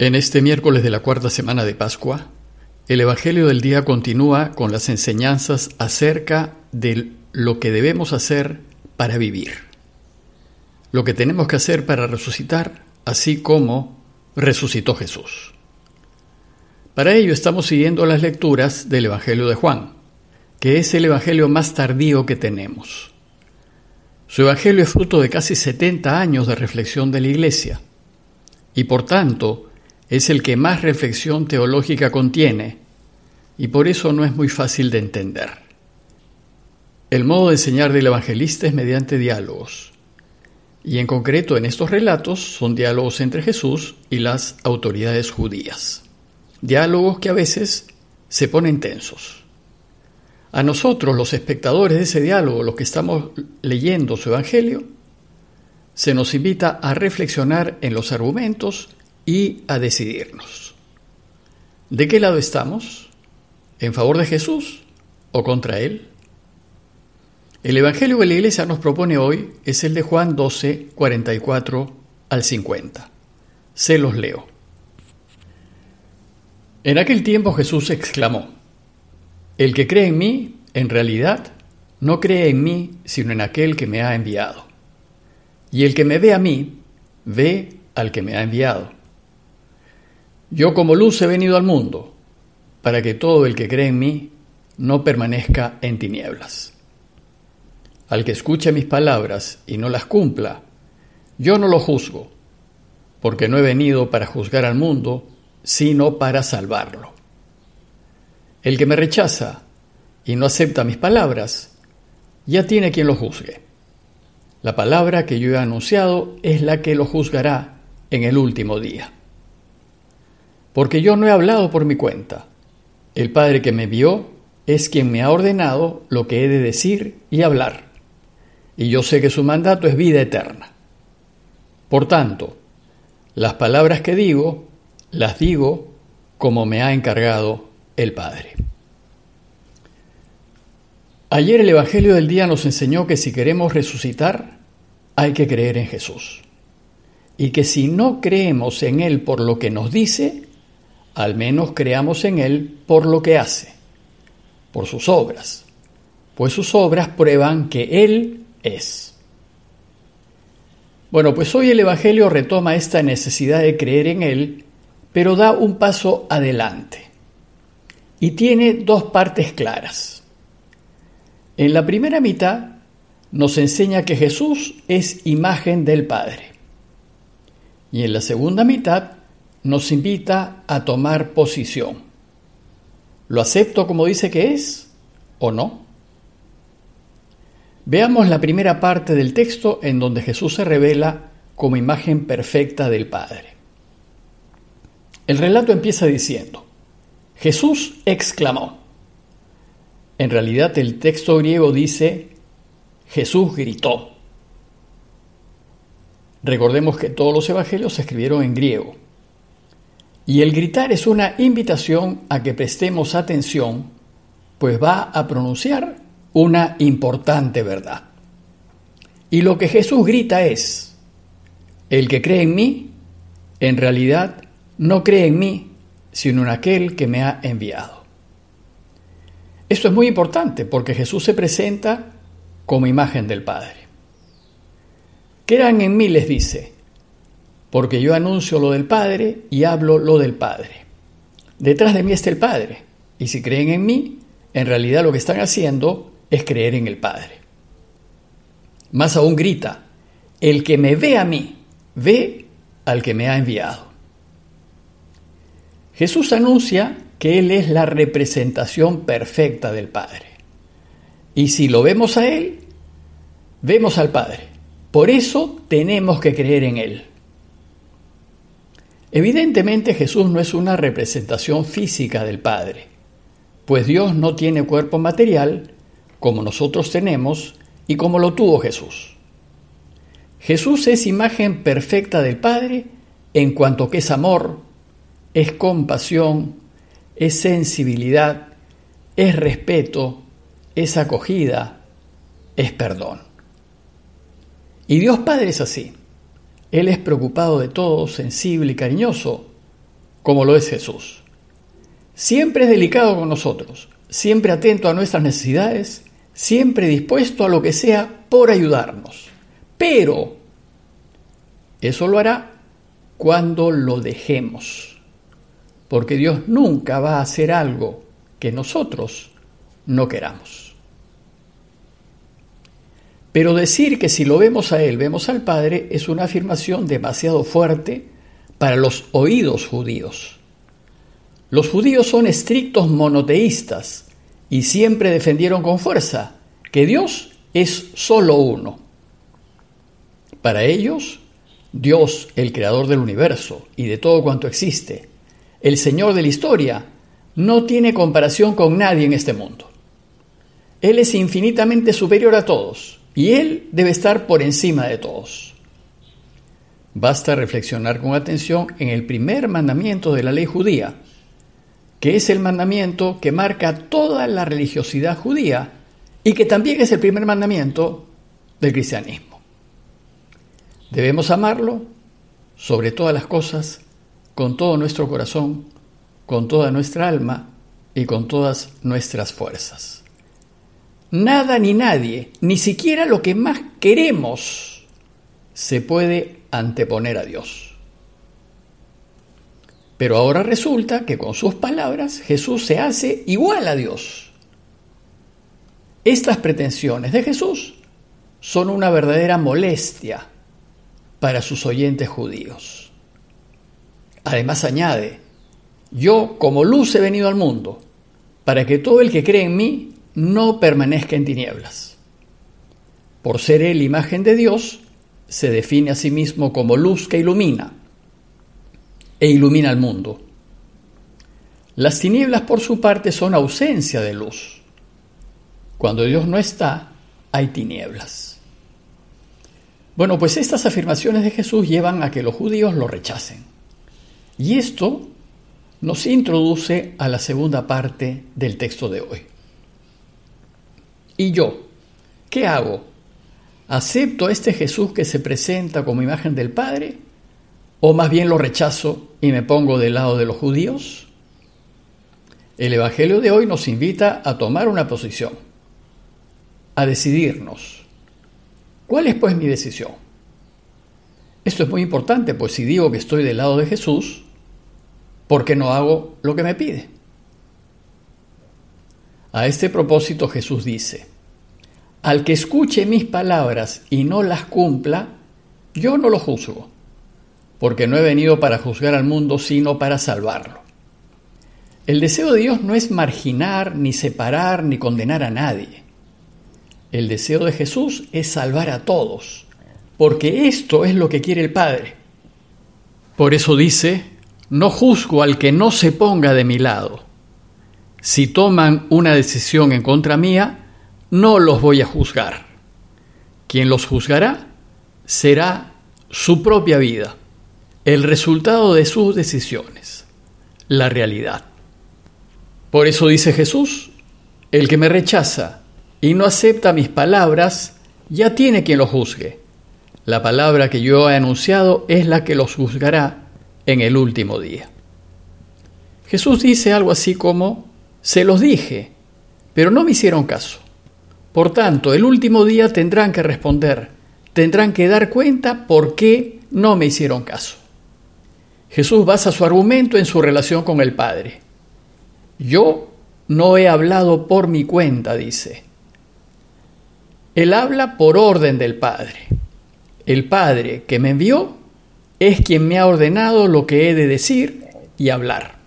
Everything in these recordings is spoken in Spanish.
En este miércoles de la cuarta semana de Pascua, el Evangelio del día continúa con las enseñanzas acerca de lo que debemos hacer para vivir, lo que tenemos que hacer para resucitar, así como resucitó Jesús. Para ello estamos siguiendo las lecturas del Evangelio de Juan, que es el Evangelio más tardío que tenemos. Su Evangelio es fruto de casi 70 años de reflexión de la Iglesia, y por tanto es el que más reflexión teológica contiene y por eso no es muy fácil de entender. El modo de enseñar del evangelista es mediante diálogos, y en concreto en estos relatos son diálogos entre Jesús y las autoridades judías, diálogos que a veces se ponen tensos. A nosotros, los espectadores de ese diálogo, los que estamos leyendo su Evangelio, se nos invita a reflexionar en los argumentos y a decidirnos. ¿De qué lado estamos? ¿En favor de Jesús o contra Él? El Evangelio que la Iglesia nos propone hoy es el de Juan 12, 44 al 50. Se los leo. En aquel tiempo Jesús exclamó, El que cree en mí, en realidad, no cree en mí, sino en aquel que me ha enviado. Y el que me ve a mí, ve al que me ha enviado. Yo como luz he venido al mundo, para que todo el que cree en mí no permanezca en tinieblas. Al que escuche mis palabras y no las cumpla, yo no lo juzgo, porque no he venido para juzgar al mundo, sino para salvarlo. El que me rechaza y no acepta mis palabras, ya tiene quien lo juzgue. La palabra que yo he anunciado es la que lo juzgará en el último día porque yo no he hablado por mi cuenta. El Padre que me vio es quien me ha ordenado lo que he de decir y hablar, y yo sé que su mandato es vida eterna. Por tanto, las palabras que digo, las digo como me ha encargado el Padre. Ayer el Evangelio del día nos enseñó que si queremos resucitar, hay que creer en Jesús. Y que si no creemos en Él por lo que nos dice, al menos creamos en Él por lo que hace, por sus obras, pues sus obras prueban que Él es. Bueno, pues hoy el Evangelio retoma esta necesidad de creer en Él, pero da un paso adelante. Y tiene dos partes claras. En la primera mitad nos enseña que Jesús es imagen del Padre. Y en la segunda mitad nos invita a tomar posición. ¿Lo acepto como dice que es o no? Veamos la primera parte del texto en donde Jesús se revela como imagen perfecta del Padre. El relato empieza diciendo, Jesús exclamó. En realidad el texto griego dice, Jesús gritó. Recordemos que todos los evangelios se escribieron en griego. Y el gritar es una invitación a que prestemos atención, pues va a pronunciar una importante verdad. Y lo que Jesús grita es, el que cree en mí, en realidad no cree en mí, sino en aquel que me ha enviado. Esto es muy importante porque Jesús se presenta como imagen del Padre. Crean en mí, les dice, porque yo anuncio lo del Padre y hablo lo del Padre. Detrás de mí está el Padre, y si creen en mí, en realidad lo que están haciendo es creer en el Padre. Más aún grita, el que me ve a mí, ve al que me ha enviado. Jesús anuncia que Él es la representación perfecta del Padre. Y si lo vemos a Él, vemos al Padre. Por eso tenemos que creer en Él. Evidentemente Jesús no es una representación física del Padre, pues Dios no tiene cuerpo material como nosotros tenemos y como lo tuvo Jesús. Jesús es imagen perfecta del Padre en cuanto que es amor, es compasión, es sensibilidad, es respeto, es acogida, es perdón. Y Dios Padre es así. Él es preocupado de todo, sensible y cariñoso, como lo es Jesús. Siempre es delicado con nosotros, siempre atento a nuestras necesidades, siempre dispuesto a lo que sea por ayudarnos. Pero eso lo hará cuando lo dejemos, porque Dios nunca va a hacer algo que nosotros no queramos. Pero decir que si lo vemos a Él, vemos al Padre, es una afirmación demasiado fuerte para los oídos judíos. Los judíos son estrictos monoteístas y siempre defendieron con fuerza que Dios es solo uno. Para ellos, Dios, el creador del universo y de todo cuanto existe, el Señor de la historia, no tiene comparación con nadie en este mundo. Él es infinitamente superior a todos y Él debe estar por encima de todos. Basta reflexionar con atención en el primer mandamiento de la ley judía, que es el mandamiento que marca toda la religiosidad judía y que también es el primer mandamiento del cristianismo. Debemos amarlo sobre todas las cosas, con todo nuestro corazón, con toda nuestra alma y con todas nuestras fuerzas. Nada ni nadie, ni siquiera lo que más queremos, se puede anteponer a Dios. Pero ahora resulta que con sus palabras Jesús se hace igual a Dios. Estas pretensiones de Jesús son una verdadera molestia para sus oyentes judíos. Además añade, yo como luz he venido al mundo, para que todo el que cree en mí no permanezca en tinieblas. Por ser él imagen de Dios, se define a sí mismo como luz que ilumina e ilumina al mundo. Las tinieblas, por su parte, son ausencia de luz. Cuando Dios no está, hay tinieblas. Bueno, pues estas afirmaciones de Jesús llevan a que los judíos lo rechacen. Y esto nos introduce a la segunda parte del texto de hoy. ¿Y yo? ¿Qué hago? ¿Acepto a este Jesús que se presenta como imagen del Padre? ¿O más bien lo rechazo y me pongo del lado de los judíos? El Evangelio de hoy nos invita a tomar una posición, a decidirnos. ¿Cuál es pues mi decisión? Esto es muy importante, pues si digo que estoy del lado de Jesús, ¿por qué no hago lo que me pide? A este propósito Jesús dice, al que escuche mis palabras y no las cumpla, yo no lo juzgo, porque no he venido para juzgar al mundo, sino para salvarlo. El deseo de Dios no es marginar, ni separar, ni condenar a nadie. El deseo de Jesús es salvar a todos, porque esto es lo que quiere el Padre. Por eso dice, no juzgo al que no se ponga de mi lado si toman una decisión en contra mía, no los voy a juzgar. Quien los juzgará será su propia vida, el resultado de sus decisiones, la realidad. Por eso dice Jesús, el que me rechaza y no acepta mis palabras, ya tiene quien lo juzgue. La palabra que yo he anunciado es la que los juzgará en el último día. Jesús dice algo así como, se los dije, pero no me hicieron caso. Por tanto, el último día tendrán que responder, tendrán que dar cuenta por qué no me hicieron caso. Jesús basa su argumento en su relación con el Padre. Yo no he hablado por mi cuenta, dice. Él habla por orden del Padre. El Padre que me envió es quien me ha ordenado lo que he de decir y hablar.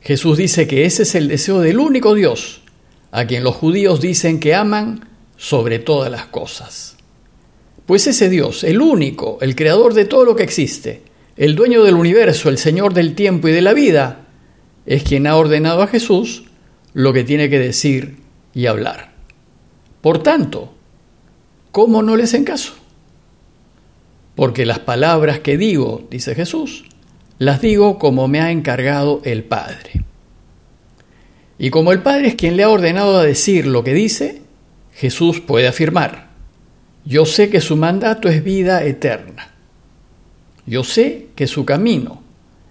Jesús dice que ese es el deseo del único Dios, a quien los judíos dicen que aman sobre todas las cosas. Pues ese Dios, el único, el creador de todo lo que existe, el dueño del universo, el Señor del tiempo y de la vida, es quien ha ordenado a Jesús lo que tiene que decir y hablar. Por tanto, ¿cómo no les en caso? Porque las palabras que digo, dice Jesús, las digo como me ha encargado el Padre. Y como el Padre es quien le ha ordenado a decir lo que dice, Jesús puede afirmar, yo sé que su mandato es vida eterna. Yo sé que su camino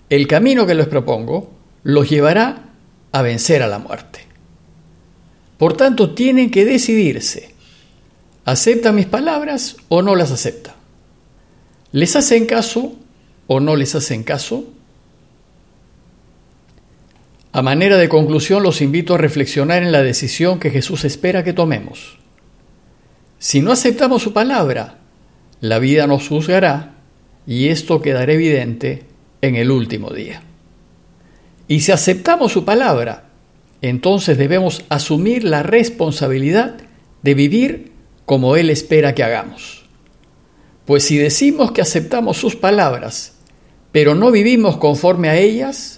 el camino que les propongo los llevará a vencer a la muerte. Por tanto, tienen que decidirse. ¿Aceptan mis palabras o no las aceptan? ¿Les hacen caso o no les hacen caso? A manera de conclusión, los invito a reflexionar en la decisión que Jesús espera que tomemos. Si no aceptamos su palabra, la vida nos juzgará y esto quedará evidente en el último día. Y si aceptamos su palabra, entonces debemos asumir la responsabilidad de vivir como Él espera que hagamos. Pues si decimos que aceptamos sus palabras, pero no vivimos conforme a ellas,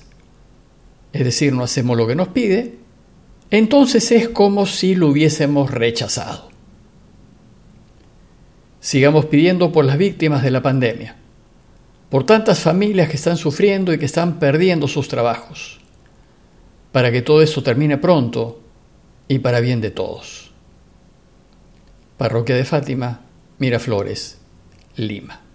es decir, no hacemos lo que nos pide, entonces es como si lo hubiésemos rechazado. Sigamos pidiendo por las víctimas de la pandemia, por tantas familias que están sufriendo y que están perdiendo sus trabajos, para que todo eso termine pronto y para bien de todos. Parroquia de Fátima, Miraflores, Lima.